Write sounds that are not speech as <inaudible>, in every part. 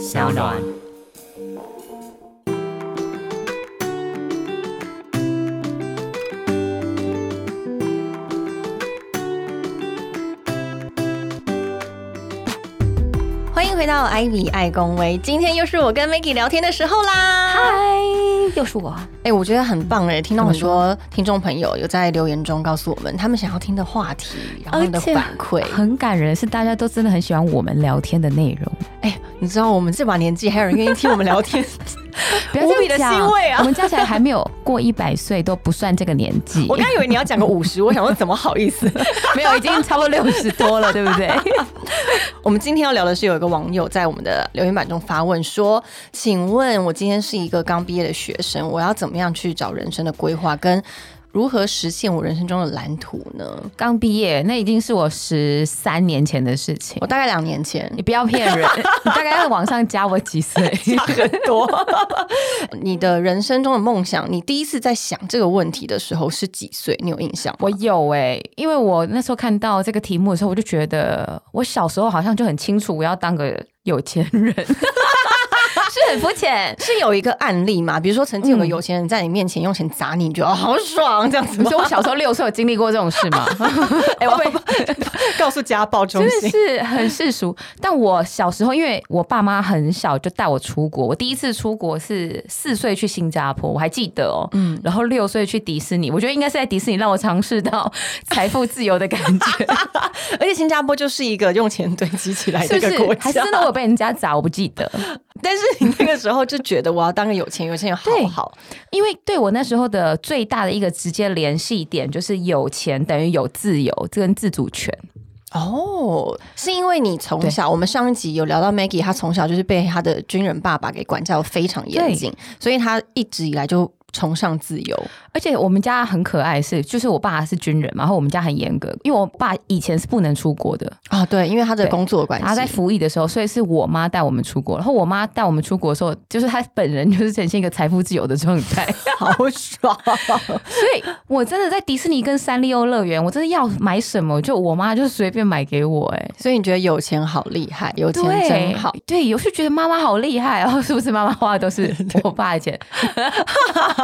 小暖。欢迎回到艾比爱公威，今天又是我跟 Maggie 聊天的时候啦。嗨，又是我。哎、我觉得很棒哎，听到很多听众朋友有在留言中告诉我们他们想要听的话题，然后的反馈。很感人，是大家都真的很喜欢我们聊天的内容。哎、你知道我们这把年纪还有人愿意听我们聊天，<laughs> 不要无比的这样讲欣慰啊我们加起来还没有过一百岁，都不算这个年纪。我刚以为你要讲个五十，我想说怎么好意思？<laughs> 没有，已经差不多六十多了，对不对？<laughs> 我们今天要聊的是，有一个网友在我们的留言板中发问说：“请问我今天是一个刚毕业的学生，我要怎么样去找人生的规划，跟如何实现我人生中的蓝图呢刚毕业，那已经是我十三年前的事情？”我。大概两年前你不要骗人，<laughs> 你大概要往上加我几岁？差很多。<laughs> 你的人生中的梦想，你第一次在想这个问题的时候是几岁？你有印象吗？我有哎、因为我那时候看到这个题目的时候，我就觉得我小时候好像就很清楚我要当个有钱人，是很肤浅。是有一个案例嘛？比如说，曾经有个有钱人在你面前用钱砸你，你觉得哦好爽这样子吗你说？<laughs> 我小时候六岁有经历过这种事吗？<laughs> 哎，我会 <laughs> 告诉家暴中真的心。是很世俗。但我小时候，因为我爸妈很小就带我出国，我第一次出国是四岁去新加坡，我还记得哦。嗯，然后六岁去迪士尼，我觉得应该是在迪士尼让我尝试到财富自由的感觉，而且新加坡就是一个用钱堆积起来的？一个国家，还是真的我被人家砸，我不记得。但是你那个时候就觉得我要当个有钱有钱人好对好，因为对我那时候的最大的一个直接联系点就是有钱等于有自由，这跟自主权。哦，是因为你从小，我们上一集有聊到 Maggie，她从小就是被她的军人爸爸给管教非常严谨，所以她一直以来就崇尚自由。而且我们家很可爱是，就是我爸是军人嘛，然后我们家很严格，因为我爸以前是不能出国的，啊、对，因为他的工作的关系，他在服役的时候，所以是我妈带我们出国。然后我妈带我们出国的时候，就是她本人就是呈现一个财富自由的状态，<laughs> 好爽。所以我真的在迪士尼跟三丽鸥乐园，我真的要买什么，就我妈就随便买给我、哎。所以你觉得有钱好厉害，有钱，真好。对，有时候觉得妈妈好厉害然后，是不是？妈妈花的都是 <laughs> 我爸的钱，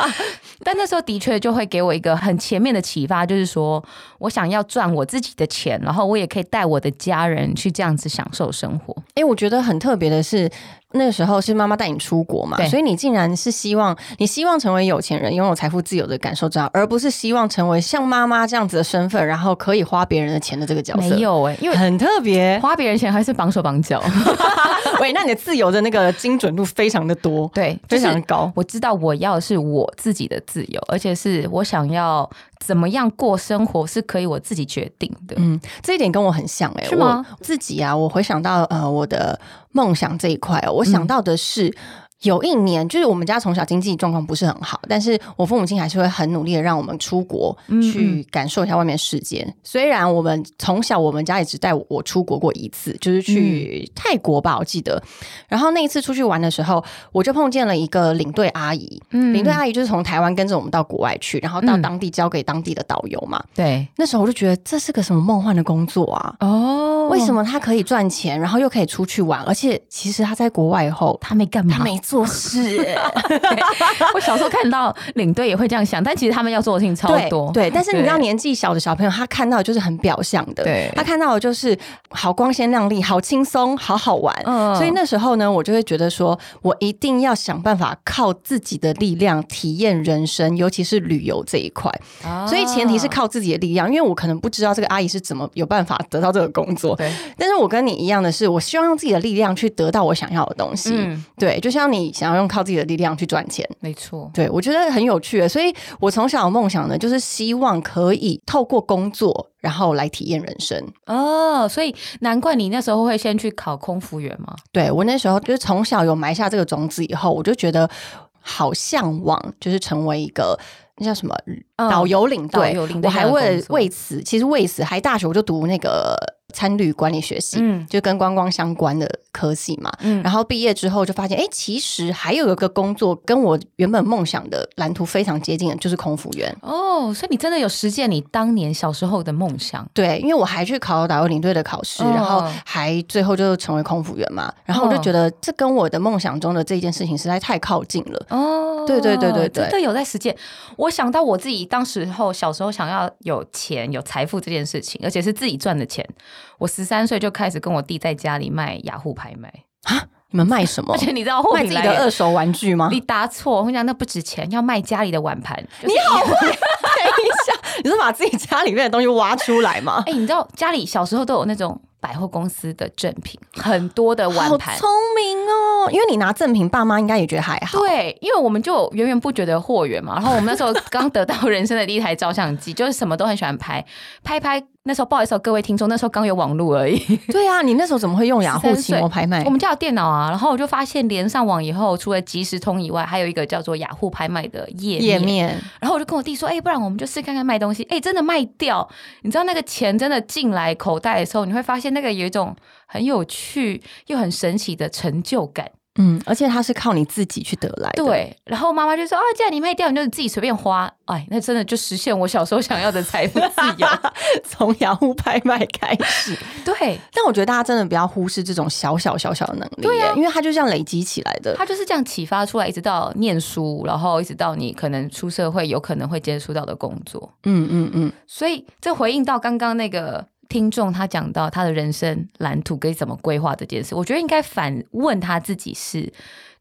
<laughs> 但那时候的确就会给我一个很前面的启发，就是说我想要赚我自己的钱，然后我也可以带我的家人去这样子享受生活。哎、我觉得很特别的是，那个时候是妈妈带你出国嘛，对所以你竟然是希望你希望成为有钱人，拥有财富自由的感受这样，而不是希望成为像妈妈这样子的身份，然后可以花别人的钱的这个角色。没，有哎、因为很特别。花别人钱还是绑手绑脚。<laughs> 喂，那你的自由的那个精准度非常的多，对，非常的高。我知道我要的是我自己的自由，而且是我想要怎么样过生活是可以我自己决定的。嗯，这一点跟我很像哎、是吗我自己啊，我回想到呃我的梦想这一块哦，我想到的是。有一年，就是我们家从小经济状况不是很好，但是我父母亲还是会很努力的让我们出国嗯去感受一下外面世界。虽然我们从小我们家也只带我出国过一次，就是去泰国吧，我记得。然后那一次出去玩的时候，我就碰见了一个领队阿姨。嗯领队阿姨就是从台湾跟着我们到国外去，然后到嗯当地交给当地的导游嘛。对那时候我就觉得这是个什么梦幻的工作啊！哦为什么他可以赚钱，然后又可以出去玩，而且其实他在国外后，他没干嘛？他没做事，<laughs> <laughs> 我小时候看到领队也会这样想，但其实他们要做的事情超多。对。但是你知道，年纪小的小朋友，他看到的就是很表象的，对他看到的就是好光鲜亮丽、好轻松、好好玩。嗯所以那时候呢，我就会觉得说，我一定要想办法靠自己的力量体验人生，尤其是旅游这一块。啊所以前提是靠自己的力量，因为我可能不知道这个阿姨是怎么有办法得到这个工作。对，但是我跟你一样的是，我希望用自己的力量去得到我想要的东西。嗯，对，就像你想要用靠自己的力量去赚钱。没错。对，我觉得很有趣，所以我从小的梦想呢，就是希望可以透过工作，然后来体验人生。哦，所以难怪你那时候会先去考空服员吗。对我那时候就是从小有埋下这个种子以后，我就觉得好向往，就是成为一个那叫什么嗯导游领队。我还为为此，其实为此还大学我就读那个参旅管理学系，嗯就跟观光相关的科系嘛。嗯然后毕业之后就发现，哎，其实还有一个工作跟我原本梦想的蓝图非常接近的，就是空服员。哦，所以你真的有实践你当年小时候的梦想。对，因为我还去考导游领队的考试，哦然后还最后就成为空服员嘛。然后我就觉得这跟我的梦想中的这件事情实在太靠近了。哦，对对对对对真的有在实践。我想到我自己当时候小时候想要有钱、有财富这件事情，而且是自己赚的钱。我十三岁就开始跟我弟在家里卖雅虎拍卖啊，你们卖 <laughs> 什么而？且你知道货卖自己的二手玩具吗？<laughs> 你答错，我跟你讲，那不值钱，要卖家里的碗盘。就是你好会，等一下，<laughs> 你是把自己家里面的东西挖出来吗？哎、你知道家里小时候都有那种百货公司的赠品，很多的好碗盘。聪明哦！因为你拿赠品，爸妈应该也觉得还好。对，因为我们就源源不绝的货源嘛，然后我们那时候刚得到人生的第一台照相机，<laughs> 就是什么都很喜欢拍，拍拍。那时候不好意思、哦，各位听众，那时候刚有网络而已。<laughs> 对啊，你那时候怎么会用雅虎13奇摩拍卖我？们家有电脑啊，然后我就发现连上网以后，除了即时通以外，还有一个叫做雅虎拍卖的页页面然后我就跟我弟说：“哎、不然我们就试看看卖东西。哎，真的卖掉，你知道那个钱真的进来口袋的时候，你会发现那个有一种很有趣又很神奇的成就感。嗯，而且它是靠你自己去得来的。，对，然后妈妈就说：‘啊，既然你卖掉，你就自己随便花。’哎，那真的就实现我小时候想要的财富自由。<laughs> 从雅虎拍卖开始。<laughs> 对，但我觉得大家真的不要忽视这种小小小小的能力耶，对啊因为它就这样累积起来的。它就是这样启发出来，一直到念书，然后一直到你可能出社会有可能会接触到的工作。嗯嗯嗯，所以这回应到刚刚那个听众，他讲到他的人生蓝图可以怎么规划这件事，我觉得应该反问他自己是。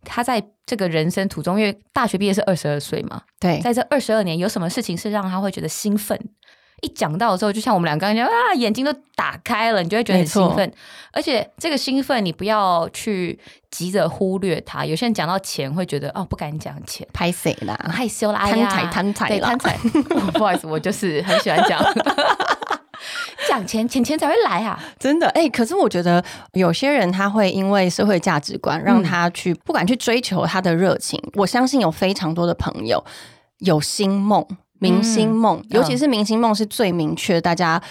他在这个人生途中，因为大学毕业是二十二岁嘛，对，在这二十二年，有什么事情是让他会觉得兴奋？一讲到的时候，就像我们俩刚刚讲啊，眼睛都打开了，你就会觉得很兴奋。而且这个兴奋，你不要去急着忽略它。有些人讲到钱，会觉得哦，不敢讲钱，拍谁啦？害羞啦，贪财贪财对贪财。哦不好意思，我就是很喜欢讲 <laughs> 讲钱，钱钱才会来啊。<laughs> 真的哎、可是我觉得有些人他会因为社会价值观，让他去、不敢去追求他的热情。我相信有非常多的朋友有星梦、明星梦，尤其是明星梦是最明确，大家。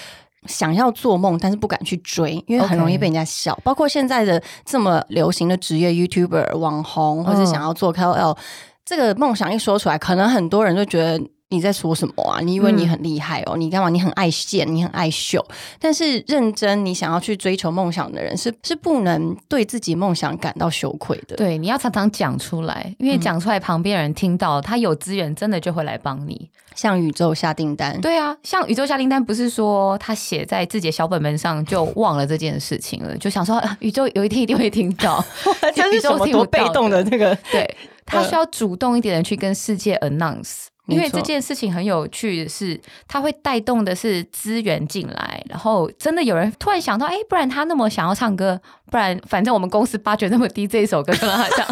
想要做梦，但是不敢去追，因为很容易被人家笑。包括现在的这么流行的职业 YouTuber、网红，或是想要做 KOL，、这个梦想一说出来，可能很多人就觉得你在说什么啊？你以为你很厉害哦？你干嘛？你很爱现，你很爱秀。但是认真，你想要去追求梦想的人，是是不能对自己梦想感到羞愧的。对，你要常常讲出来，因为讲出来，旁边人听到，他有资源，真的就会来帮你。向宇宙下订单，对啊，像宇宙下订单，不是说他写在自己的小本本上就忘了这件事情了，就想说、啊、宇宙有一天一定会听到。<laughs> 这是什么多被动的那个？对 <laughs> 他需要主动一点的去跟世界 announce。因为这件事情很有趣的是，它会带动的是资源进来，然后真的有人突然想到，哎，不然他那么想要唱歌，不然反正我们公司八九那么低，这一首歌就让他唱，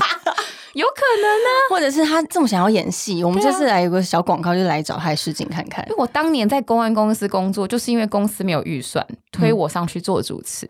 有可能呢、或者是他这么想要演戏，我们这次来有个小广告，就来找他的试镜看看。因。为我当年在公安公司工作，就是因为公司没有预算，推我上去做主持，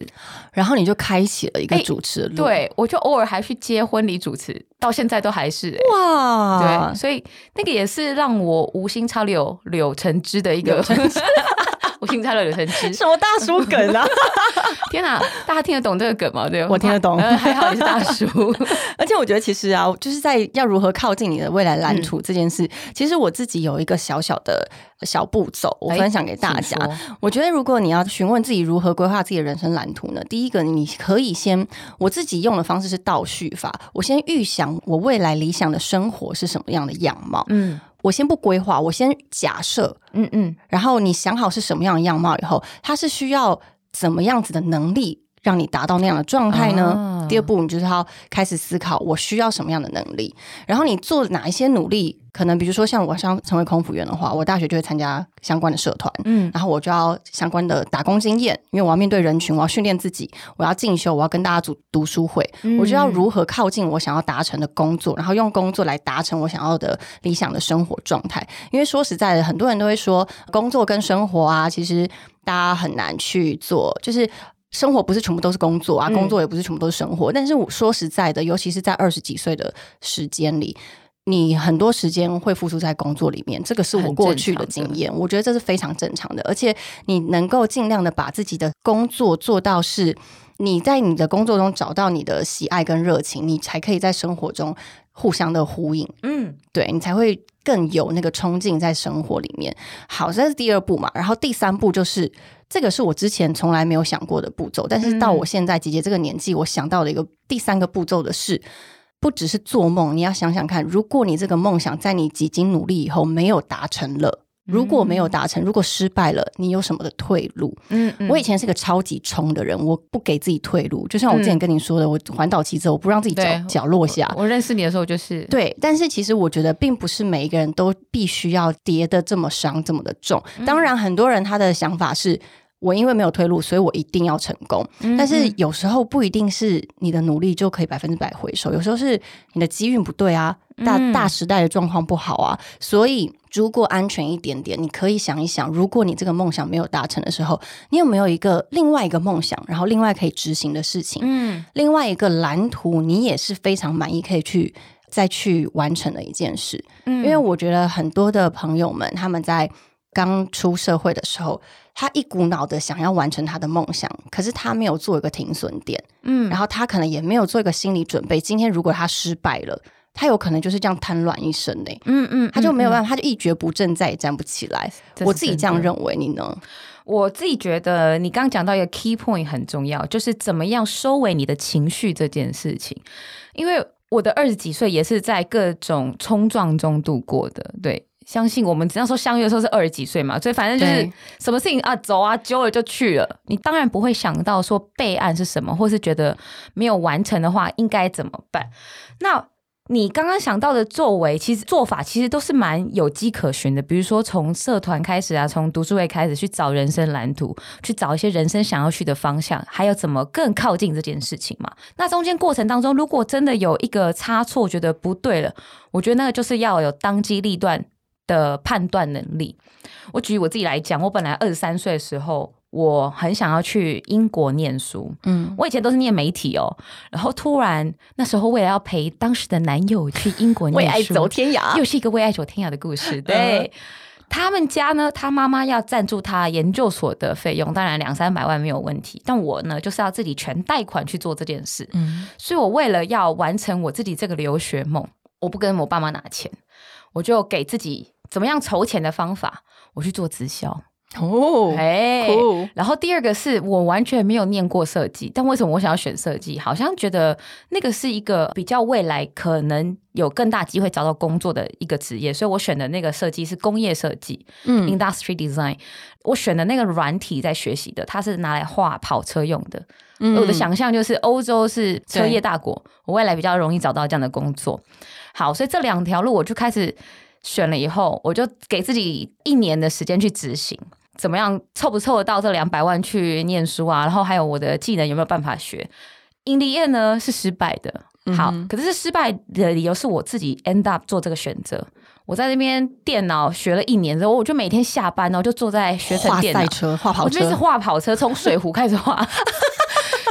然后你就开启了一个哎主持对我就偶尔还去接婚礼主持，到现在都还是、欸。哇。对，，所以那个也是让我无心插柳柳成枝的一个，<laughs> 无心插柳柳成枝。<laughs> 什么大叔梗啊！<laughs> 天哪，大家听得懂这个梗吗？对，我听得懂呃还好你是大叔。<laughs> 而且我觉得其实啊，就是在要如何靠近你的未来蓝图这件事，其实我自己有一个小小的小步骤，我哎分享给大家。我觉得如果你要询问自己如何规划自己的人生蓝图呢，第一个你可以先，我自己用的方式是倒叙法，我先预想我未来理想的生活是什么样的样貌，嗯我先不规划，我先假设，嗯嗯，然后你想好是什么样的样貌以后，它是需要怎么样子的能力让你达到那样的状态呢？啊第二步，你就是要开始思考我需要什么样的能力，然后你做哪一些努力。可能比如说像我想成为空服员的话，我大学就会参加相关的社团，嗯然后我就要相关的打工经验，因为我要面对人群，我要训练自己，我要进修，我要跟大家组读书会，嗯我就要如何靠近我想要达成的工作，然后用工作来达成我想要的理想的生活状态。因为说实在的，很多人都会说工作跟生活啊，其实大家很难去做，就是。生活不是全部都是工作啊，嗯工作也不是全部都是生活。但是我说实在的，尤其是在二十几岁的时间里，你很多时间会付出在工作里面，这个是我过去的经验，我觉得这是非常正常的，而且你能够尽量的把自己的工作做到是。你在你的工作中找到你的喜爱跟热情，你才可以在生活中互相的呼应，嗯，对你才会更有那个冲劲在生活里面。好，这是第二步嘛，然后第三步就是这个是我之前从来没有想过的步骤，但是到嗯我现在姐姐这个年纪，我想到的一个第三个步骤的是。不只是做梦，你要想想看，如果你这个梦想在你几经努力以后没有达成了，如果没有达成，如果失败了，你有什么的退路？嗯嗯我以前是个超级冲的人，我不给自己退路。就像我之前跟你说的，我环岛骑车，我不让自己脚脚落下。我认识你的时候就是对，但是其实我觉得，并不是每一个人都必须要跌得这么伤、这么的重。当然，很多人他的想法是。我因为没有退路，所以我一定要成功。嗯但是有时候不一定是你的努力就可以百分之百回收，有时候是你的机运不对啊，大嗯大时代的状况不好啊。所以如果安全一点点，你可以想一想，如果你这个梦想没有达成的时候，你有没有一个另外一个梦想，然后另外可以执行的事情？嗯另外一个蓝图，你也是非常满意，可以去再去完成的一件事。嗯因为我觉得很多的朋友们，他们在刚出社会的时候，他一股脑的想要完成他的梦想，可是他没有做一个停损点，嗯然后他可能也没有做一个心理准备。今天如果他失败了，他有可能就是这样瘫软一生呢、嗯嗯，他就没有办法。法，他就一蹶不振，再也站不起来。我自己这样认为，你呢？我自己觉得你刚刚讲到一个 key point 很重要，就是怎么样收尾你的情绪这件事情。因为我的二十几岁也是在各种冲撞中度过的，对。相信我们那时候相遇的时候是二十几岁嘛，所以反正就是什么事情啊，走啊，揪了就去了。你当然不会想到说备案是什么，或是觉得没有完成的话应该怎么办。那你刚刚想到的作为，其实做法其实都是蛮有迹可循的。比如说从社团开始啊，从读书会开始去找人生蓝图，去找一些人生想要去的方向，还有怎么更靠近这件事情嘛。那中间过程当中，如果真的有一个差错，觉得不对了，我觉得那个就是要有当机立断的判断能力。我举我自己来讲，我本来二十三岁的时候，我很想要去英国念书。嗯，我以前都是念媒体哦，然后突然那时候为了要陪当时的男友去英国念书，为爱走天涯又是一个为爱走天涯的故事。对，他们家呢，他妈妈要赞助他研究所的费用，当然两三百万没有问题。但我呢，就是要自己全贷款去做这件事。嗯所以我为了要完成我自己这个留学梦，我不跟我爸妈拿钱，我就给自己怎么样筹钱的方法，我去做直销。哦，哎、酷然后第二个是我完全没有念过设计，但为什么我想要选设计？好像觉得那个是一个比较未来可能有更大机会找到工作的一个职业，所以我选的那个设计是工业设计、嗯 （industry design）。我选的那个软体在学习的，它是拿来画跑车用的。嗯我的想象就是欧洲是车业大国，我未来比较容易找到这样的工作。好，所以这两条路我就开始选了以后，我就给自己一年的时间去执行。怎么样凑不凑得到这两百万去念书啊？然后还有我的技能有没有办法学？In the end 呢是失败的。好，嗯可是是失败的理由是我自己 end up 做这个选择。我在那边电脑学了一年之后，我就每天下班然后就坐在学成画电脑赛，车、画跑我就一直车，画跑车，从水壶开始画。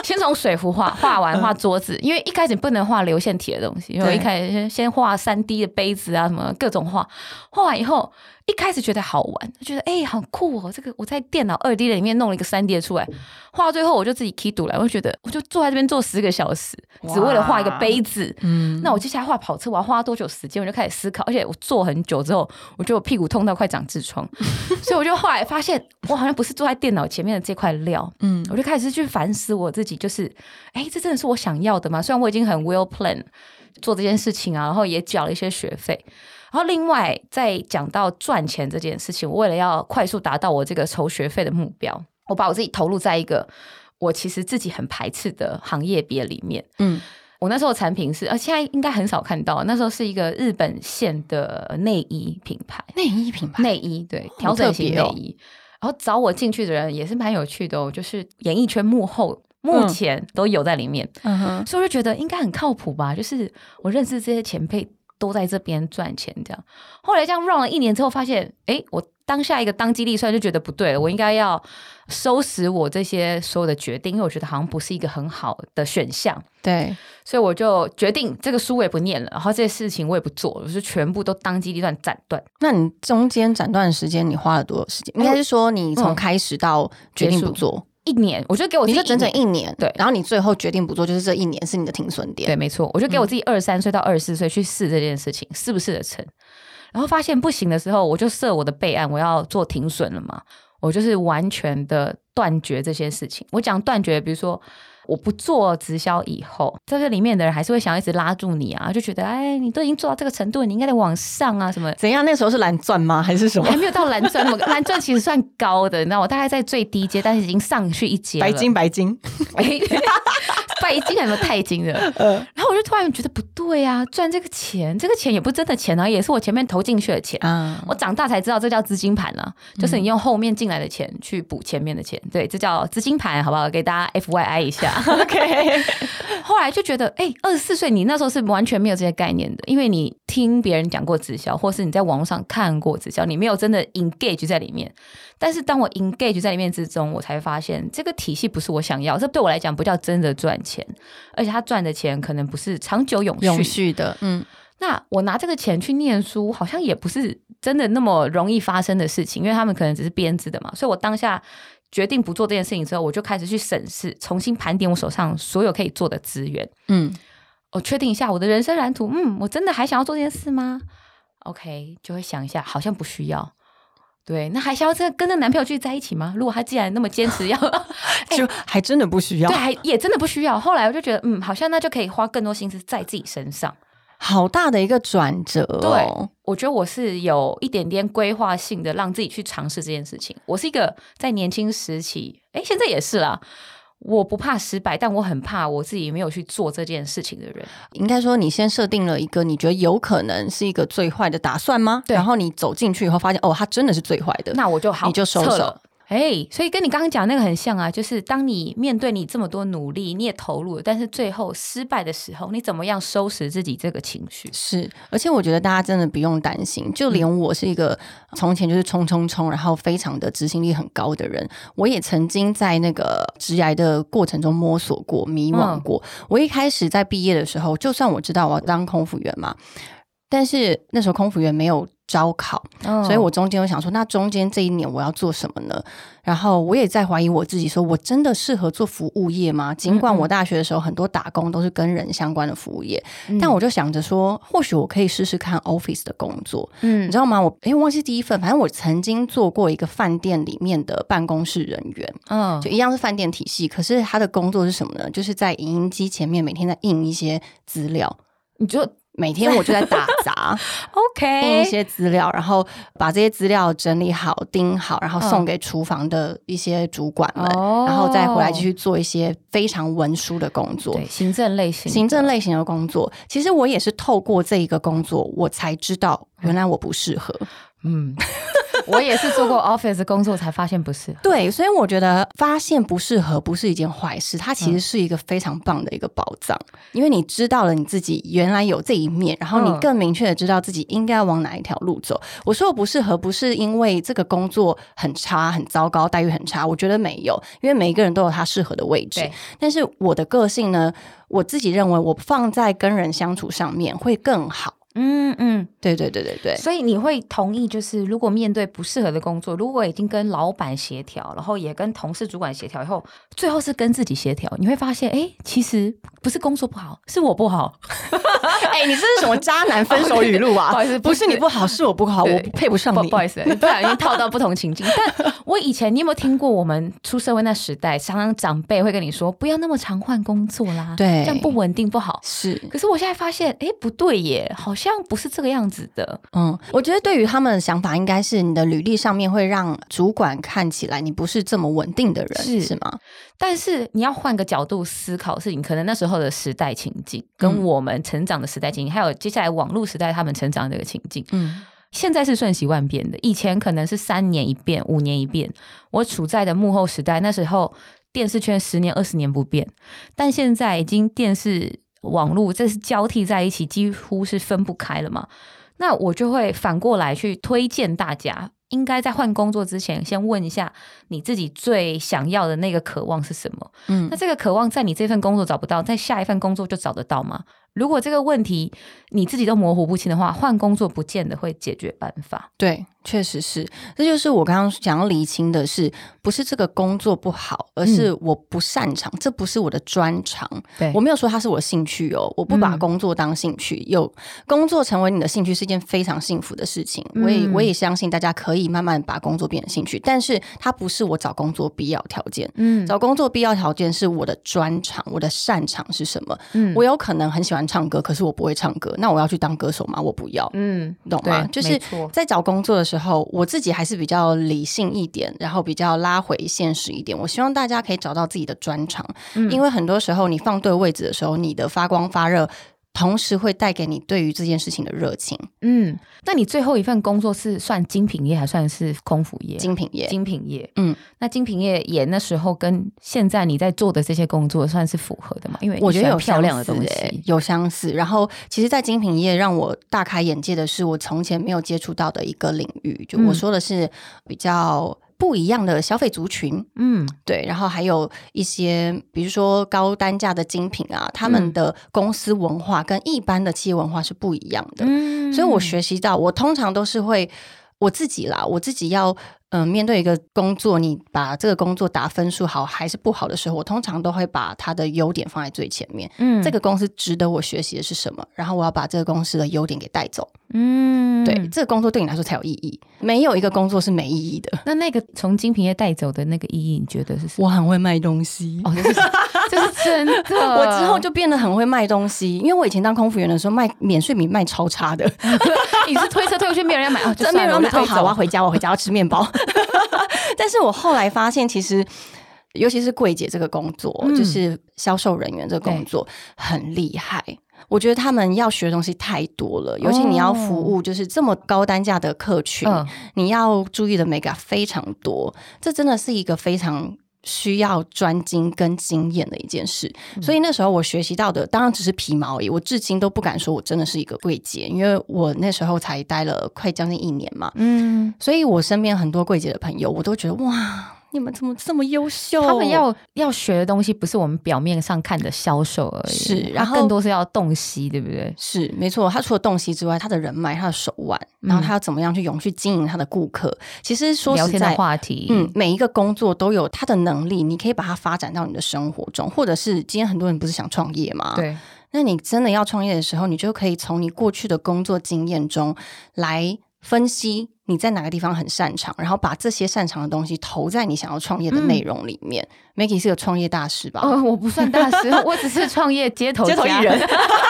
<laughs> 先从水壶画，画完画桌子，因为一开始不能画流线体的东西，因为一开始先先画三 D 的杯子啊，什么各种画，画完以后，一开始觉得好玩，觉得哎、好酷哦，这个我在电脑二 D 的里面弄了一个三 D 的出来，画到最后我就自己 key 读来，我就觉得我就坐在这边坐十个小时，只为了画一个杯子，嗯，那我接下来画跑车，我要花多久时间？我就开始思考，而且我坐很久之后，我就屁股痛到快长痔疮，所以我就后来发现，我好像不是坐在电脑前面的这块料，嗯。我就开始去反思我自己，就是，哎，这真的是我想要的吗？虽然我已经很 well plan 做这件事情啊，然后也缴了一些学费。然后另外再讲到赚钱这件事情，我为了要快速达到我这个筹学费的目标，我把我自己投入在一个我其实自己很排斥的行业别里面。嗯我那时候的产品是，呃，现在应该很少看到。那时候是一个日本线的内衣品牌，内衣品牌，内衣对调整型内衣。然后找我进去的人也是蛮有趣的哦，就是演艺圈幕后、幕嗯前都有在里面，嗯哼，所以我就觉得应该很靠谱吧。就是我认识这些前辈都在这边赚钱这样。后来这样 run 了一年之后，发现，哎，我当下一个当机立断就觉得不对了，我应该要收拾我这些所有的决定，因为我觉得好像不是一个很好的选项。对，所以我就决定这个书我也不念了，然后这些事情我也不做，我就全部都当机立断斩断。那你中间斩断的时间，你花了多少时间？应该是说你从嗯开始到决定不做，一年，我就给我自己你就整整一年，对然后你最后决定不做，就是这一年是你的停损点。对，没错，我就给我自己二十三岁到二十四岁去试这件事情，试不试得成。然后发现不行的时候，我就设我的备案，我要做停损了嘛。我就是完全的断绝这些事情。我讲断绝，比如说我不做直销以后，在这里面的人还是会想要一直拉住你啊，就觉得哎，你都已经做到这个程度，你应该得往上啊什么。怎样？那时候是蓝钻吗？还是什么还？没有到蓝钻那么，蓝钻其实算高的，你知道，我大概在最低阶，但是已经上去一阶。白金，白金。<laughs> 哎，拜金还有没有太金的？呃，然后我就突然觉得不对啊，赚这个钱，这个钱也不是真的钱啊，也是我前面投进去的钱。啊，我长大才知道这叫资金盘啊，就是你用后面进来的钱去补前面的钱，对，这叫资金盘，好不好？给大家 F Y I 一下。<laughs> OK，<laughs> 后来就觉得，哎、二十四岁，你那时候是完全没有这些概念的，因为你听别人讲过直销，或是你在网络上看过直销，你没有真的 engage 在里面。但是当我 engage 在里面之中，我才发现这个体系不是我想要，这对我来讲不叫真的赚钱，而且他赚的钱可能不是长久永续。永续的，嗯，那我拿这个钱去念书，好像也不是真的那么容易发生的事情，因为他们可能只是编制的嘛。所以我当下决定不做这件事情之后，我就开始去审视，重新盘点我手上所有可以做的资源。嗯，我确定一下我的人生蓝图，嗯，我真的还想要做这件事吗？OK，就会想一下，好像不需要。对，那还想要这跟着男朋友继续在一起吗？如果他既然那么坚持要，<laughs> 就还真的不需要对，，还也真的不需要。后来我就觉得，嗯，好像那就可以花更多心思在自己身上。好大的一个转折哦。我觉得我是有一点点规划性的，让自己去尝试这件事情。我是一个在年轻时期，哎，现在也是啦。我不怕失败，但我很怕我自己没有去做这件事情的人。应该说，你先设定了一个你觉得有可能是一个最坏的打算吗？对然后你走进去以后，发现哦，它真的是最坏的。那我就好你就收手哎，所以跟你刚刚讲那个很像啊，就是当你面对你这么多努力，你也投入了，但是最后失败的时候，你怎么样收拾自己这个情绪？是，而且我觉得大家真的不用担心，就连我是一个从前就是冲冲冲，然后非常的执行力很高的人，我也曾经在那个职涯的过程中摸索过、迷惘过。我一开始在毕业的时候，就算我知道我要当空服员嘛，但是那时候空服员没有招考，嗯。所以我中间我想说，那中间这一年我要做什么呢？然后我也在怀疑我自己，说我真的适合做服务业吗？尽管我大学的时候很多打工都是跟人相关的服务业，嗯。但我就想着说，或许我可以试试看 office 的工作，嗯。你知道吗？我诶，我忘记第一份，反正我曾经做过一个饭店里面的办公室人员，嗯。就一样是饭店体系，可是他的工作是什么呢？就是在影音机前面每天在印一些资料，你就每天我就在打杂。<laughs> 印一 OK，些资料，然后把这些资料整理好、盯好，然后送嗯给厨房的一些主管们，哦然后再回来继续做一些非常文书的工作对。行政类型，行政类型的工作，其实我也是透过这一个工作，我才知道原来我不适合。嗯，<laughs> 我也是做过 office 工作才发现不适合。对，所以我觉得发现不适合不是一件坏事，它嗯其实是一个非常棒的一个宝藏，因为你知道了你自己原来有这一面，然后你嗯更明确的知道自己应该要往哪一条路走。我说我不适合，不是因为这个工作很差、很糟糕、待遇很差，我觉得没有，因为每一个人都有他适合的位置对。但是我的个性呢，我自己认为我放在跟人相处上面会更好。嗯嗯，对对对对对。所以你会同意，就是如果面对不适合的工作，如果已经跟老板协调，然后也跟同事、主管协调以后，最后是跟自己协调，你会发现，哎，其实不是工作不好，是我不好。哎、你这是什么渣男分手语录啊？<laughs> 不好意思不是你不好，是我不好，我配不上你。不不好意思，不小心套到不同情境。但我以前，你有没有听过我们出社会那时代，常常长辈会跟你说，不要那么常换工作啦，对这样不稳定不好。是，可是我现在发现，哎，不对耶，好像不是这个样子的。嗯，我觉得对于他们的想法，应该是你的履历上面会让主管看起来你不是这么稳定的人，是是吗？但是你要换个角度思考事情，可能那时候的时代情境，跟嗯我们成长的时代情境，还有接下来网络时代他们成长的这个情境，嗯，现在是瞬息万变的。以前可能是三年一变，五年一变。我处在的幕后时代，那时候电视圈十年、二十年不变，但现在已经电视网络，这是交替在一起，几乎是分不开了嘛。那我就会反过来去推荐大家，应该在换工作之前，先问一下你自己最想要的那个渴望是什么。嗯，那这个渴望在你这份工作找不到，在下一份工作就找得到吗？如果这个问题你自己都模糊不清的话，换工作不见得会解决办法。对。确实是，这就是我刚刚想要厘清的，是不是这个工作不好，而是我不擅长，这不是我的专长。对我没有说它是我的兴趣哦，我不把工作当兴趣，有工作成为你的兴趣是一件非常幸福的事情。我也我也相信大家可以慢慢把工作变成兴趣，但是它不是我找工作必要条件。嗯，找工作必要条件是我的专长，我的擅长是什么？嗯，我有可能很喜欢唱歌，可是我不会唱歌，那我要去当歌手吗？我不要。嗯，懂吗？就是在找工作的时候，我自己还是比较理性一点，然后比较拉回现实一点。我希望大家可以找到自己的专长，因为很多时候你放对位置的时候，你的发光发热。同时会带给你对于这件事情的热情。嗯，那你最后一份工作是算精品业，还算是空服业？精品业，精品业。嗯，那精品业也那时候跟现在你在做的这些工作算是符合的嘛？因为我觉得有漂亮的东西，有相似。然后，其实，在精品业让我大开眼界的是，我从前没有接触到的一个领域。就我说的是比较。不一样的消费族群，嗯，对，然后还有一些，比如说高单价的精品啊，他们的公司文化跟一般的企业文化是不一样的，嗯，所以我学习到，我通常都是会我自己啦，我自己要。嗯，面对一个工作，你把这个工作打分数好还是不好的时候，我通常都会把它的优点放在最前面。嗯，这个公司值得我学习的是什么？然后我要把这个公司的优点给带走。嗯，对，这个工作对你来说才有意义。没有一个工作是没意义的。那那个从精品业带走的那个意义，你觉得是？我很会卖东西。哦，这是真的。<laughs> 我之后就变得很会卖东西，因为我以前当空服员的时候卖免税品卖超差的。<laughs> 你是推车推过去，没有人要买，真没有人买。好，我要回家，我回家要吃面包。<laughs> 但是我后来发现，其实尤其是柜姐这个工作，就是销售人员这个工作很厉害。我觉得他们要学的东西太多了，尤其你要服务就是这么高单价的客群，你要注意的美感非常多。这真的是一个非常需要专精跟经验的一件事。所以那时候我学习到的，当然只是皮毛而已。我至今都不敢说我真的是一个柜姐，因为我那时候才待了快将近一年嘛。嗯，所以我身边很多柜姐的朋友，我都觉得哇。你们怎么这么优秀？他们要要学的东西不是我们表面上看的销售而已，是，然后更多是要洞悉，对不对？是，没错。他除了洞悉之外，他的人脉、他的手腕，然后他要怎么样去永续经营他的顾客？其实说实在，话题，嗯，每一个工作都有他的能力，你可以把它发展到你的生活中，或者是今天很多人不是想创业吗？对，那你真的要创业的时候，你就可以从你过去的工作经验中来分析。你在哪个地方很擅长，然后把这些擅长的东西投在你想要创业的内容里面。Maggie 是个创业大师吧？我不算大师，<laughs> 我只是创业街头街头艺人，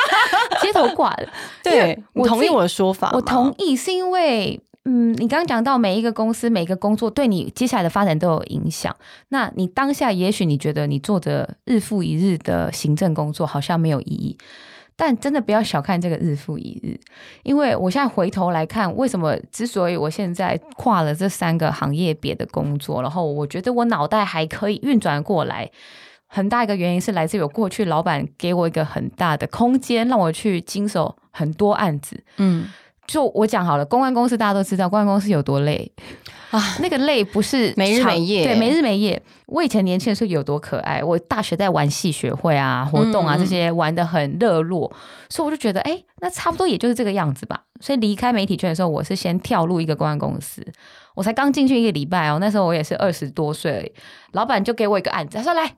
<laughs> 街头挂的。<laughs> 对，我同意我的说法。我同意，是因为嗯，你刚刚讲到每一个公司、每个工作对你接下来的发展都有影响。那你当下也许你觉得你做着日复一日的行政工作好像没有意义。但真的不要小看这个日复一日，因为我现在回头来看，为什么之所以我现在跨了这三个行业别的工作，然后我觉得我脑袋还可以运转过来，很大一个原因是来自于我过去老板给我一个很大的空间，让我去经手很多案子。嗯，就我讲好了，公关公司大家都知道，公关公司有多累。啊，那个累不是没日没夜，对，没日没夜。我以前年轻的时候有多可爱，我大学在玩戏学会啊，活动啊这些玩的很热络，所以我就觉得，哎，那差不多也就是这个样子吧。所以离开媒体圈的时候，我是先跳入一个公关公司，我才刚进去一个礼拜哦，那时候我也是二十多岁，老板就给我一个案子，他说来，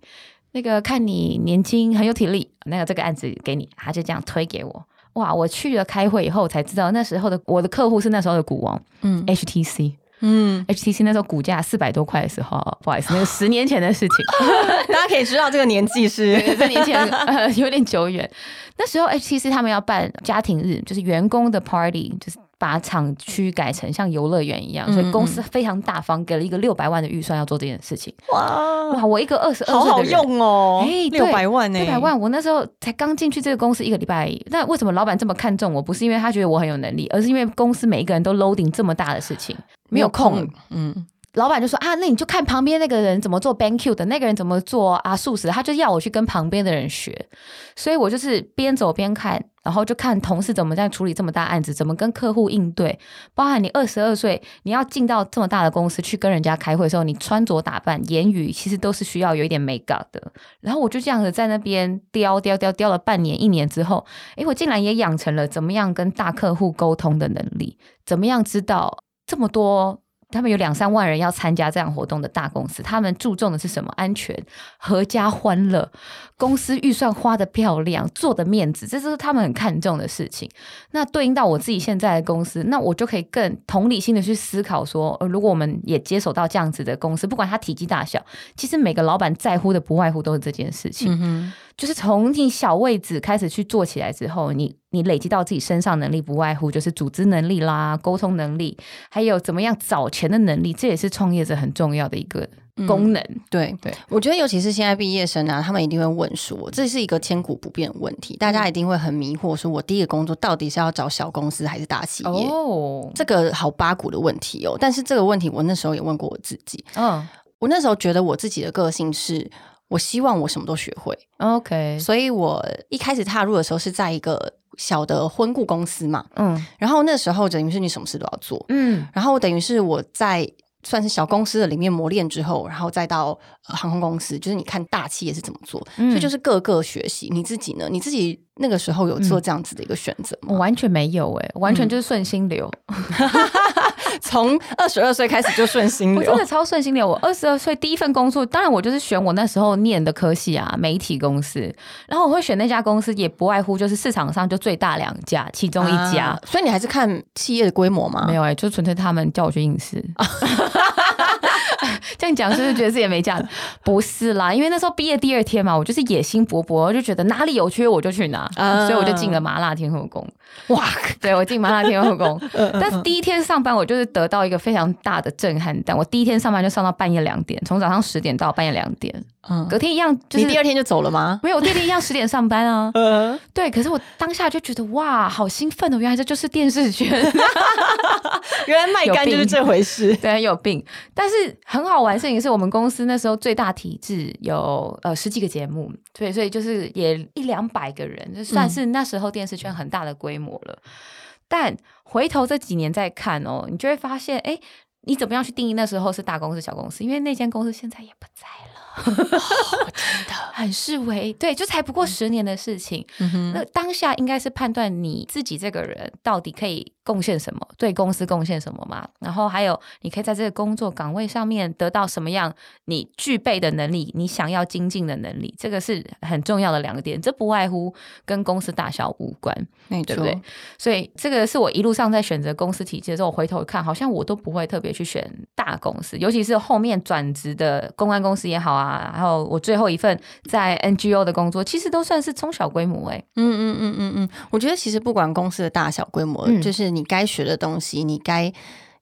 那个看你年轻很有体力，那个这个案子给你，他就这样推给我。哇，我去了开会以后才知道，那时候的我的客户是那时候的股王，嗯，HTC。嗯，HTC 那时候股价四百多块的时候，不好意思，那个 <laughs> 十年前的事情，<laughs> 大家可以知道这个年纪是 <laughs> 十年前呃有点久远。那时候 HTC 他们要办家庭日，就是员工的 party，就是。把厂区改成像游乐园一样，所以公司非常大方，给了一个六百万的预算要做这件事情。哇哇！我一个二十二岁的人，好用哦！哎，六百万呢？六百万！我那时候才刚进去这个公司一个礼拜，那为什么老板这么看重我？不是因为他觉得我很有能力，而是因为公司每一个人都 loading 这么大的事情，没有空。嗯，老板就说啊，那你就看旁边那个人怎么做 Bank Q 的，那个人怎么做啊素食，他就要我去跟旁边的人学，所以我就是边走边看。然后就看同事怎么在处理这么大案子，怎么跟客户应对。包含你二十二岁，你要进到这么大的公司去跟人家开会的时候，你穿着打扮、言语其实都是需要有一点美感的。然后我就这样子在那边雕雕雕雕了半年、一年之后，诶，我竟然也养成了怎么样跟大客户沟通的能力，怎么样知道这么多。他们有两三万人要参加这样活动的大公司，他们注重的是什么？安全、阖家欢乐，公司预算花的漂亮，做的面子，这是他们很看重的事情。那对应到我自己现在的公司，那我就可以更同理心的去思考说，如果我们也接手到这样子的公司，不管它体积大小，其实每个老板在乎的不外乎都是这件事情。就是从你小位置开始去做起来之后，你你累积到自己身上能力，不外乎就是组织能力啦、沟通能力，还有怎么样找钱的能力，这也是创业者很重要的一个功能。对对，我觉得尤其是现在毕业生啊，他们一定会问说，这是一个千古不变的问题，大家一定会很迷惑，说我第一个工作到底是要找小公司还是大企业？哦，这个好八股的问题哦。但是这个问题我那时候也问过我自己，嗯，我那时候觉得我自己的个性是。我希望我什么都学会，OK。所以我一开始踏入的时候是在一个小的婚顾公司嘛，嗯，然后那时候等于是你什么事都要做，嗯，然后等于是我在算是小公司的里面磨练之后，然后再到航空公司，就是你看大企业是怎么做，所以就是各个学习。你自己呢？你自己那个时候有做这样子的一个选择吗？我完全没有，哎，完全就是顺心流。<laughs> 从二十二岁开始就顺心流，真的超顺心流。我二十二岁第一份工作，当然我就是选我那时候念的科系啊，媒体公司。然后我会选那家公司，也不外乎就是市场上就最大两家其中一家。所以你还是看企业的规模吗？没有哎，就纯粹他们叫我去应试。<laughs> <laughs> <laughs> 这样讲是不是觉得自己没价值？<laughs> 不是啦，因为那时候毕业第二天嘛，我就是野心勃勃，就觉得哪里有缺我就去拿，所以我就进了麻辣天后宫。哇，对我进麻辣天后宫，<laughs> 但是第一天上班我就是得到一个非常大的震撼，但我第一天上班就上到半夜两点，从早上十点到半夜两点。嗯，隔天一样，你第二天就走了吗？没有，我第二天一样十点上班啊。<laughs> 嗯，对，可是我当下就觉得哇，好兴奋哦！原来这就是电视圈，<laughs> 原来卖干就是这回事，<laughs> 对，有病。但是很好玩的事情是我们公司那时候最大体制有呃十几个节目，对，所以就是也一两百个人，就算是那时候电视圈很大的规模了。但回头这几年再看哦，你就会发现，哎，你怎么样去定义那时候是大公司小公司？因为那间公司现在也不在了。真的很示威，对，就才不过十年的事情。那当下应该是判断你自己这个人到底可以贡献什么，对公司贡献什么嘛？然后还有，你可以在这个工作岗位上面得到什么样你具备的能力，你想要精进的能力，这个是很重要的两个点。这不外乎跟公司大小无关，对不对？所以这个是我一路上在选择公司体系的时候，我回头看，好像我都不会特别去选大公司，尤其是后面转职的公关公司也好啊。啊，然后我最后一份在 NGO 的工作，其实都算是中小规模哎。嗯嗯嗯嗯嗯，我觉得其实不管公司的大小规模，就是你该学的东西，你该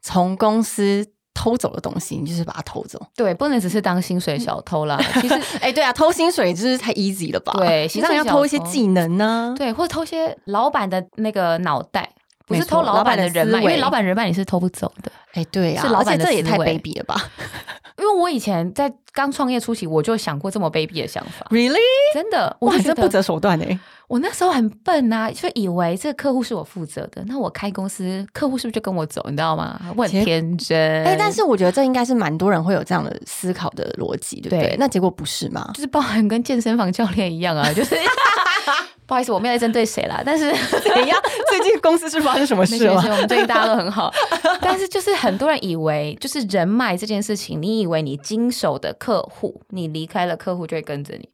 从公司偷走的东西，你就是把它偷走。对，不能只是当薪水小偷啦。<laughs> 其实，哎，对啊，偷薪水就是太 easy 了吧？对，实际上要偷一些技能呢。对，或者偷些老板的那个脑袋，不是偷老板的人脉，因为老板人脉你是偷不走的。哎，对呀，是老板的这也太卑鄙了吧？<laughs> 因为我以前在刚创业初期，我就想过这么卑鄙的想法。Really？真的？哇，这不择手段哎！我那时候很笨啊，就以为这个客户是我负责的，那我开公司，客户是不是就跟我走？你知道吗？我很天真。哎，但是我觉得这应该是蛮多人会有这样的思考的逻辑，对不对？那结果不是吗？就是包含跟健身房教练一样啊，就是。<laughs> <laughs> 不好意思，我没有在针对谁啦，但是 <laughs> 怎样？最近公司是发生什么事了？我们最近大家都很好，<laughs> 但是就是很多人以为，就是人脉这件事情，你以为你经手的客户，你离开了客户就会跟着你。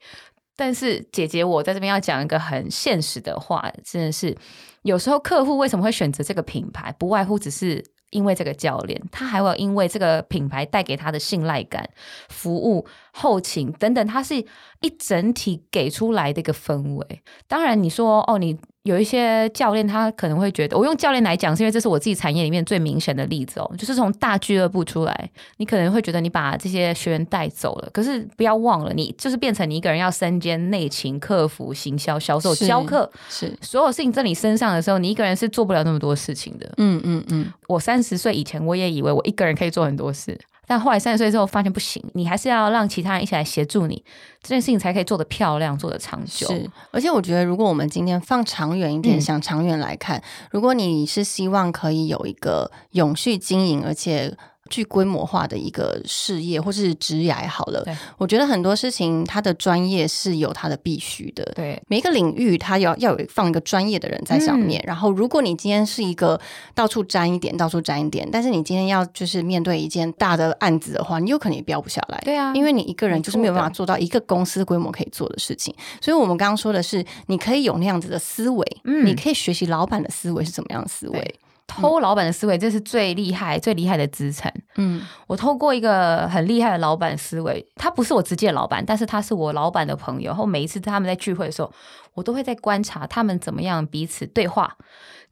但是姐姐，我在这边要讲一个很现实的话，真的是有时候客户为什么会选择这个品牌，不外乎只是。因为这个教练，他还会因为这个品牌带给他的信赖感、服务、后勤等等，它是一整体给出来的一个氛围。当然，你说哦，你。有一些教练，他可能会觉得，我用教练来讲，是因为这是我自己产业里面最明显的例子哦。就是从大俱乐部出来，你可能会觉得你把这些学员带走了，可是不要忘了，你就是变成你一个人要身兼内勤、客服、行销、销售、教课，是所有事情在你身上的时候，你一个人是做不了那么多事情的。嗯嗯嗯，我三十岁以前，我也以为我一个人可以做很多事。但后来三十岁之后发现不行，你还是要让其他人一起来协助你，这件事情才可以做得漂亮，做得长久。是，而且我觉得，如果我们今天放长远一点，嗯想长远来看，如果你是希望可以有一个永续经营，而且具规模化的一个事业或是职业好了，我觉得很多事情它的专业是有它的必须的。对，每一个领域，它要要有放一个专业的人在上嗯面。然后，如果你今天是一个到处沾一点，到处沾一点，但是你今天要就是面对一件大的案子的话，你有可能也标不下来。对啊，因为你一个人就是没有办法做到一个公司规模可以做的事情，所以我们刚刚说的是，你可以有那样子的思维，嗯你可以学习老板的思维是怎么样的思维对，偷老板的思维，这是最厉害、最厉害的资产。嗯，我透过一个很厉害的老板思维，他不是我直接的老板，但是他是我老板的朋友。然后每一次他们在聚会的时候，我都会在观察他们怎么样彼此对话，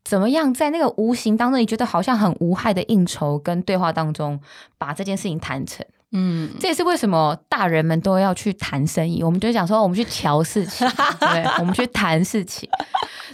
怎么样在那个无形当中，你觉得好像很无害的应酬跟对话当中，把这件事情谈成。嗯，这也是为什么大人们都要去谈生意。我们就想说，我们去瞧事情，<laughs> 对，我们去谈事情。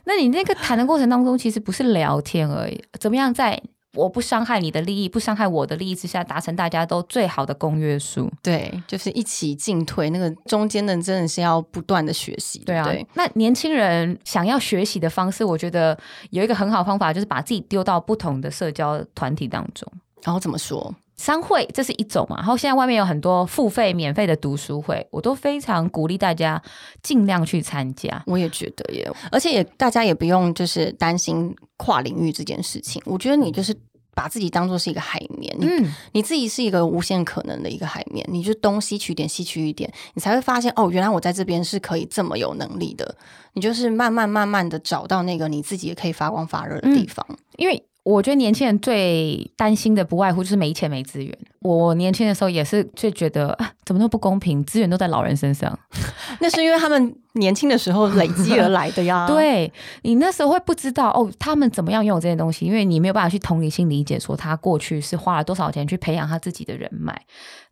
那你那个谈的过程当中，其实不是聊天而已，怎么样在我不伤害你的利益、不伤害我的利益之下，达成大家都最好的公约数？对，就是一起进退，那个中间的真的是要不断的学习，对啊，对，那年轻人想要学习的方式，我觉得有一个很好的方法，就是把自己丢到不同的社交团体当中。然后怎么说？商会这是一种嘛，然后现在外面有很多付费、免费的读书会，我都非常鼓励大家尽量去参加。我也觉得耶，而且也大家也不用就是担心跨领域这件事情，我觉得你就是。把自己当做是一个海绵，你嗯，你自己是一个无限可能的一个海绵，你就东吸取点，吸取一点，你才会发现哦，原来我在这边是可以这么有能力的。你就是慢慢慢慢的找到那个你自己也可以发光发热的地方。因为我觉得年轻人最担心的不外乎就是没钱没资源。我年轻的时候也是就觉得啊，怎么那么不公平，资源都在老人身上。<laughs> 那是因为他们年轻的时候累积而来的呀。<laughs> 对你那时候会不知道哦，他们怎么样拥有这些东西，因为你没有办法去同理心理解说他过去是花了多少钱去培养他自己的人脉。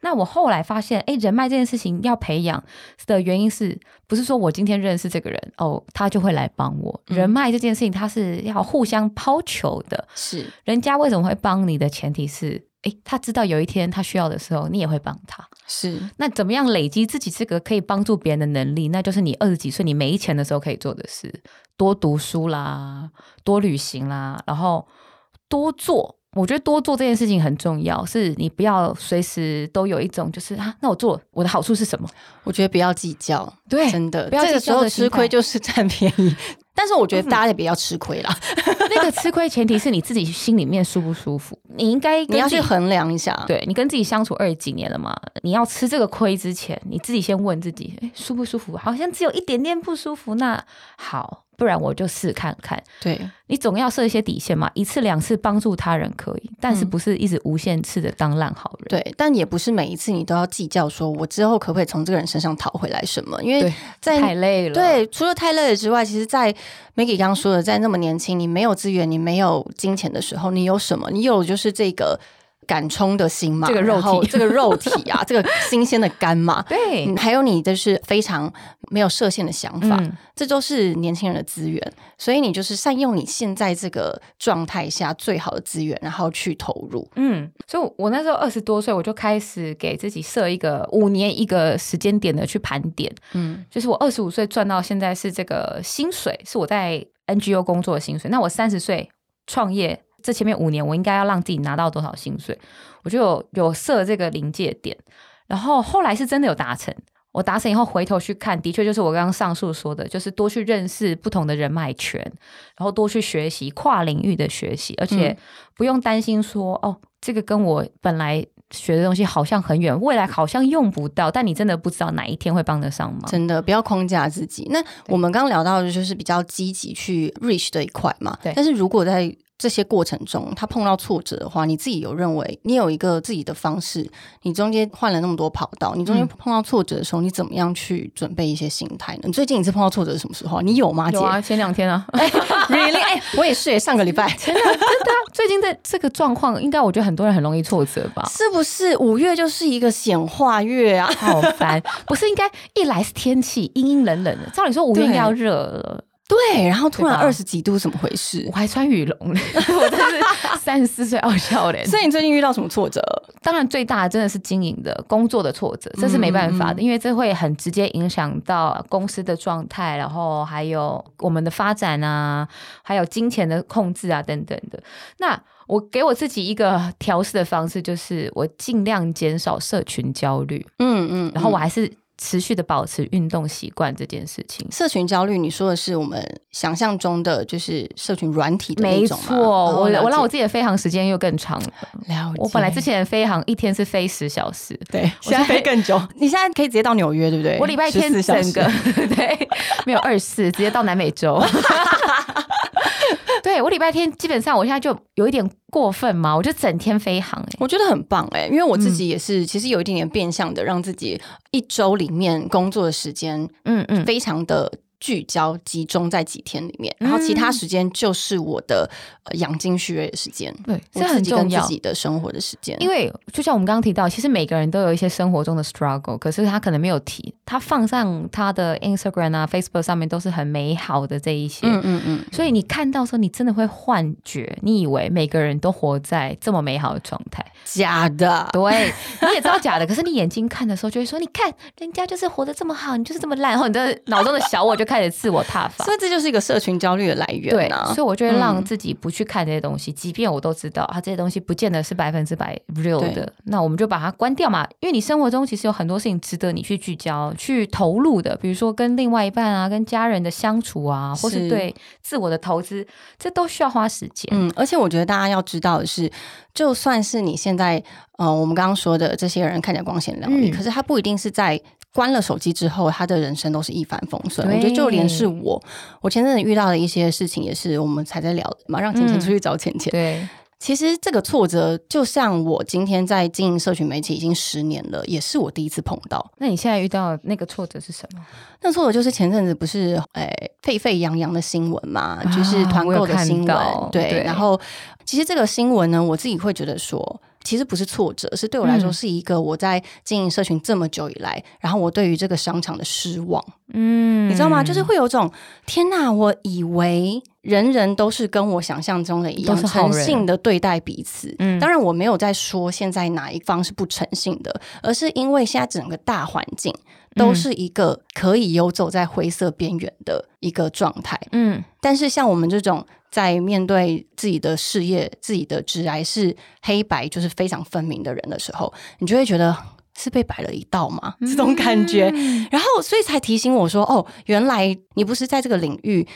那我后来发现，哎，人脉这件事情要培养的原因是不是说我今天认识这个人哦，他就会来帮我？嗯人脉这件事情，他是要互相抛球的。是人家为什么会帮你的前提是，诶，他知道有一天他需要的时候，你也会帮他。是，那怎么样累积自己这个可以帮助别人的能力？那就是你二十几岁你没钱的时候可以做的事：多读书啦，多旅行啦，然后多做。我觉得多做这件事情很重要，是你不要随时都有一种就是啊，那我做我的好处是什么？我觉得不要计较，对真的，不要计这个时候吃亏就是占便宜。但是我觉得大家也不要吃亏啦，<laughs> 那个吃亏前提是你自己心里面舒不舒服。你应该你要去衡量一下。对你跟自己相处二十几年了嘛，你要吃这个亏之前，你自己先问自己，诶舒不舒服？好像只有一点点不舒服，那好，不然我就试看看。对你总要设一些底线嘛，一次两次帮助他人可以，但是嗯不是一直无限次的当烂好人。对，但也不是每一次你都要计较，说我之后可不可以从这个人身上讨回来什么？因为在太累了。对，除了太累了之外，其实，在 Maggie 刚刚说的，在那么年轻，你没有资源，你没有金钱的时候，你有什么？你有就是这个敢冲的心嘛，这个肉体。<laughs> 这个肉体啊，<laughs> 这个新鲜的肝嘛，对。嗯，还有你就是非常没有设限的想法，嗯。这都是年轻人的资源，所以你就是善用你现在这个状态下最好的资源，然后去投入。嗯，所以我那时候二十多岁，我就开始给自己设一个五年一个时间点的去盘点，嗯。就是我二十五岁赚到现在是这个薪水，是我在 NGO 工作的薪水。那我三十岁创业，这前面五年我应该要让自己拿到多少薪水？我就有有设这个临界点，然后后来是真的有达成。我达成以后回头去看，的确就是我刚刚上述说的，就是多去认识不同的人脉圈，然后多去学习跨领域的学习，而且嗯不用担心说哦，这个跟我本来学的东西好像很远，未来好像用不到，但你真的不知道哪一天会帮得上忙。真的不要框架自己。那我们刚刚聊到的就是比较积极去 reach 这一块嘛。对但是如果在这些过程中，他碰到挫折的话，你自己有认为你有一个自己的方式，你中间换了那么多跑道，你中间嗯碰到挫折的时候，你怎么样去准备一些心态呢？你最近一次碰到挫折是什么时候啊？你有吗？姐有啊，前两天啊，，really？哎、我也是耶，上个礼拜。真的真的啊，最近在这个状况，应该我觉得很多人很容易挫折吧。是不是五月就是一个显化月啊？好烦，不是应该一来是天气阴阴冷冷的，照理说五月应该要热了，对，然后突然二十几度，怎么回事我？还穿羽绒，<laughs> 我真是三十四岁傲笑脸。<laughs> 所以你最近遇到什么挫折？当然，最大的真的是经营的工作的挫折，这是没办法的，因为这会很直接影响到公司的状态，然后还有我们的发展啊，还有金钱的控制啊等等的。那我给我自己一个调试的方式，就是我尽量减少社群焦虑，嗯嗯，然后我还是持续的保持运动习惯这件事情。社群焦虑，你说的是我们想象中的就是社群软体的那没种吗错，哦了解我我让我自己的飞行时间又更长了。了解。我本来之前飞行一天是飞十小时，对，<laughs> 我现在飞更久。<laughs> 你现在可以直接到纽约，对不对？我礼拜天14小时整个 <laughs> 对没有二四，直接到南美洲。<laughs> 对我礼拜天基本上我现在就有一点过分嘛，我就整天飞航、欸，我觉得很棒哎、因为我自己嗯也是，其实有一点点变相的让自己一周里面工作的时间嗯嗯，非常的聚焦集中在几天里面，然后其他时间就是我的呃养精蓄锐的时间，对，我这很重要自己的生活的时间。因为就像我们刚刚提到，其实每个人都有一些生活中的 struggle，可是他可能没有提，他放上他的 Instagram 啊、Facebook 上面都是很美好的这一些，嗯嗯嗯，所以你看到的时候，你真的会幻觉，你以为每个人都活在这么美好的状态。假的，<laughs> 对，你也知道假的，可是你眼睛看的时候就会说，你看人家就是活得这么好，你就是这么烂，然后你的脑中的小我就开始自我挞伐。所以这就是一个社群焦虑的来源对，啊。所以我就会让嗯自己不去看这些东西，即便我都知道啊这些东西不见得是百分之百 real 的，那我们就把它关掉嘛。因为你生活中其实有很多事情值得你去聚焦、去投入的，比如说跟另外一半啊、跟家人的相处啊，或是是对自我的投资，这都需要花时间。嗯，而且我觉得大家要知道的是，就算是你现在呃，我们刚刚说的这些人看起来光鲜亮丽，嗯可是他不一定是在关了手机之后，他的人生都是一帆风顺。我觉得就连是我，我前阵子遇到的一些事情，也是我们才在聊的嘛，让钱钱嗯出去找钱钱。对，其实这个挫折，就像我今天在经营社群媒体已经十年了，也是我第一次碰到。那你现在遇到那个挫折是什么？那挫折就是前阵子不是诶沸沸扬扬的新闻嘛，就是团购的新闻，对。对然后其实这个新闻呢，我自己会觉得说。其实不是挫折，是对我来说嗯是一个我在经营社群这么久以来，然后我对于这个商场的失望，嗯你知道吗？就是会有种天哪，我以为人人都是跟我想象中的一样，诚信的对待彼此。嗯当然我没有在说现在哪一方是不诚信的，而是因为现在整个大环境都是一个可以游走在灰色边缘的一个状态。嗯但是像我们这种在面对自己的事业、自己的职癌是黑白就是非常分明的人的时候，你就会觉得是被摆了一道嘛？这种感觉。然后，所以才提醒我说：“哦，原来你不是在这个领域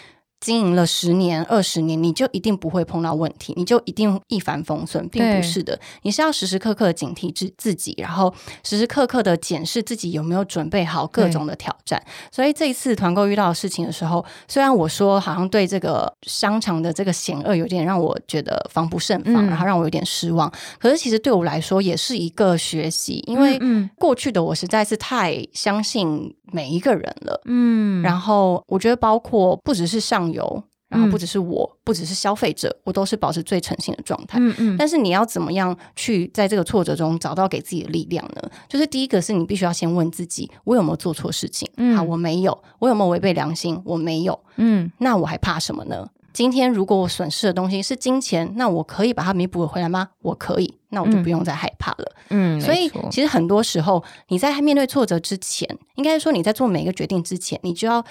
经营了十年、二十年，你就一定不会碰到问题，你就一定一帆风顺，并不是的。你是要时时刻刻地警惕自自己，然后时时刻刻的检视自己有没有准备好各种的挑战。所以这一次团购遇到的事情的时候，虽然我说好像对这个商场的这个险恶有点让我觉得防不胜防，嗯然后让我有点失望，可是其实对我来说也是一个学习，因为嗯过去的我实在是太相信每一个人了。嗯然后我觉得，包括不只是上游，然后嗯不只是我，不只是消费者，我都是保持最诚信的状态。嗯嗯但是你要怎么样去在这个挫折中找到给自己的力量呢？就是第一个是你必须要先问自己，我有没有做错事情？嗯好，我没有。我有没有违背良心？我没有。嗯那我还怕什么呢？今天如果我损失的东西是金钱，那我可以把它弥补回来吗？我可以，那我就不用再害怕了。嗯，所以其实很多时候你在面对挫折之前，应该说你在做每一个决定之前，你就要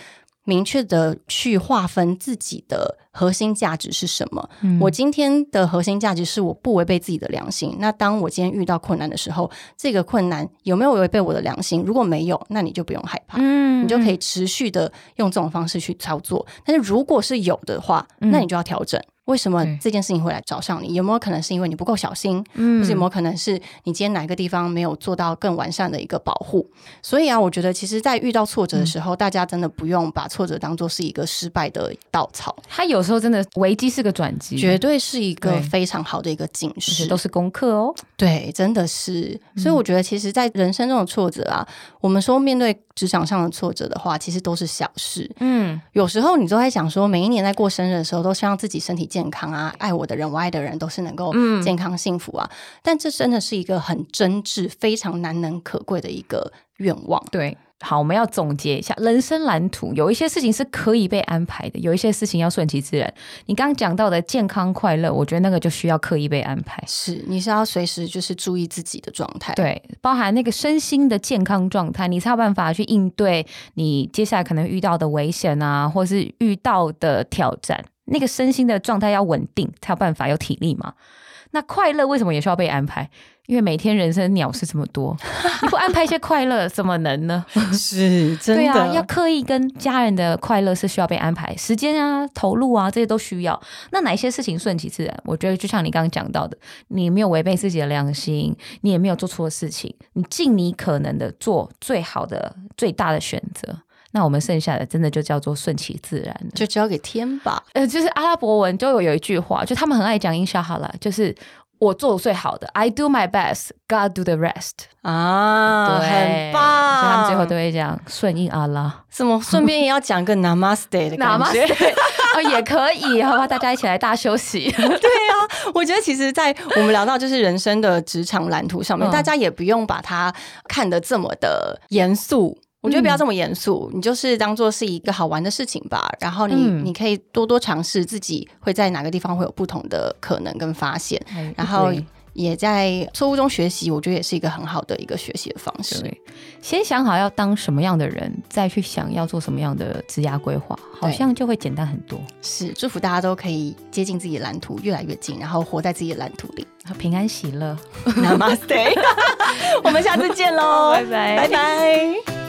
明确的去划分自己的核心价值是什么。嗯我今天的核心价值是我不违背自己的良心。那当我今天遇到困难的时候，这个困难有没有违背我的良心？如果没有，那你就不用害怕。嗯你就可以持续的用这种方式去操作。但是如果是有的话，嗯那你就要调整。为什么这件事情会来找上你？有没有可能是因为你不够小心，嗯或是有没有可能是你今天哪个地方没有做到更完善的一个保护？所以啊，我觉得其实，在遇到挫折的时候，大家真的不用把挫折当做是一个失败的稻草，它有时候真的危机是个转机，绝对是一个非常好的一个警示。都是功课哦。对，真的是。所以我觉得，其实，在人生中的挫折啊，我们说面对职场上的挫折的话，其实都是小事。嗯有时候你都在想说，每一年在过生日的时候，都希望自己身体健康啊，爱我的人、我爱的人都是能够嗯健康幸福啊。但这真的是一个很真挚、非常难能可贵的一个愿望。对。好，我们要总结一下人生蓝图，有一些事情是可以被安排的，有一些事情要顺其自然。你刚刚讲到的健康快乐，我觉得那个就需要刻意被安排。是，你是要随时就是注意自己的状态，对，包含那个身心的健康状态，你才有办法去应对你接下来可能遇到的危险啊，或是遇到的挑战。那个身心的状态要稳定，才有办法有体力嘛。那快乐为什么也需要被安排？因为每天人生鸟事这么多，<laughs> 你不安排一些快乐，怎么能呢？是真的，对啊，要刻意跟家人的快乐是需要被安排时间啊、投入啊，这些都需要。那哪些事情顺其自然？我觉得就像你刚刚讲到的，你没有违背自己的良心，你也没有做错事情，你尽你可能的做最好的、最大的选择。那我们剩下的真的就叫做顺其自然，就交给天吧。呃，就是阿拉伯文都有有一句话，就他们很爱讲英沙哈啦，就是我做最好的，I do my best，God do the rest 啊，对，很棒。所以他们最后都会讲顺应阿拉。什么？顺便也要讲个 Namaste 的感觉，<laughs> 哦，也可以，好吧，大家一起来大休息。对啊，我觉得其实，在我们聊到就是人生的职场蓝图上面，大家也不用把它看得这么的严肃。我觉得不要这么严肃，你就是当做是一个好玩的事情吧。然后你你可以多多尝试自己会在哪个地方会有不同的可能跟发现，然后也在错误中学习。我觉得也是一个很好的一个学习的方式。先想好要当什么样的人，再去想要做什么样的职涯规划，好像就会简单很多。是祝福大家都可以接近自己的蓝图越来越近，然后活在自己的蓝图里，平安喜乐。<laughs> <laughs> Namaste，<laughs> 我们下次见喽，拜拜，拜拜。